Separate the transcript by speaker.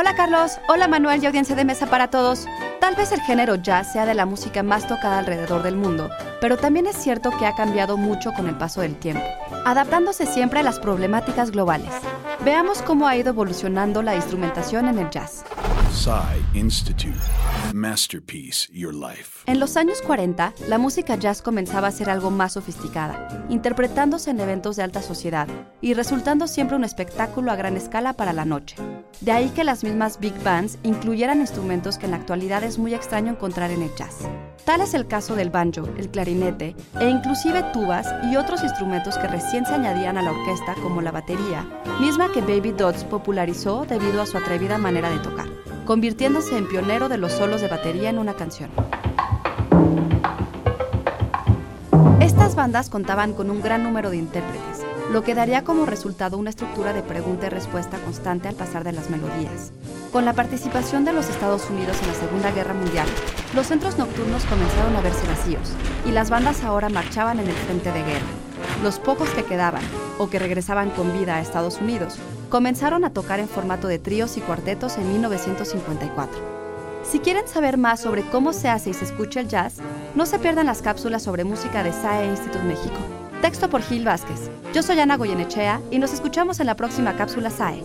Speaker 1: Hola Carlos, hola Manuel y audiencia de mesa para todos. Tal vez el género jazz sea de la música más tocada alrededor del mundo, pero también es cierto que ha cambiado mucho con el paso del tiempo, adaptándose siempre a las problemáticas globales. Veamos cómo ha ido evolucionando la instrumentación en el jazz.
Speaker 2: Institute. Masterpiece Your Life.
Speaker 1: En los años 40, la música jazz comenzaba a ser algo más sofisticada, interpretándose en eventos de alta sociedad y resultando siempre un espectáculo a gran escala para la noche. De ahí que las mismas big bands incluyeran instrumentos que en la actualidad es muy extraño encontrar en el jazz. Tal es el caso del banjo, el clarinete e inclusive tubas y otros instrumentos que recién se añadían a la orquesta como la batería, misma que Baby Dodds popularizó debido a su atrevida manera de tocar, convirtiéndose en pionero de los solos de batería en una canción. Estas bandas contaban con un gran número de intérpretes, lo que daría como resultado una estructura de pregunta y respuesta constante al pasar de las melodías. Con la participación de los Estados Unidos en la Segunda Guerra Mundial, los centros nocturnos comenzaron a verse vacíos y las bandas ahora marchaban en el frente de guerra. Los pocos que quedaban o que regresaban con vida a Estados Unidos comenzaron a tocar en formato de tríos y cuartetos en 1954. Si quieren saber más sobre cómo se hace y se escucha el jazz, no se pierdan las cápsulas sobre música de SAE Institute México. Texto por Gil Vázquez. Yo soy Ana Goyenechea y nos escuchamos en la próxima cápsula SAE.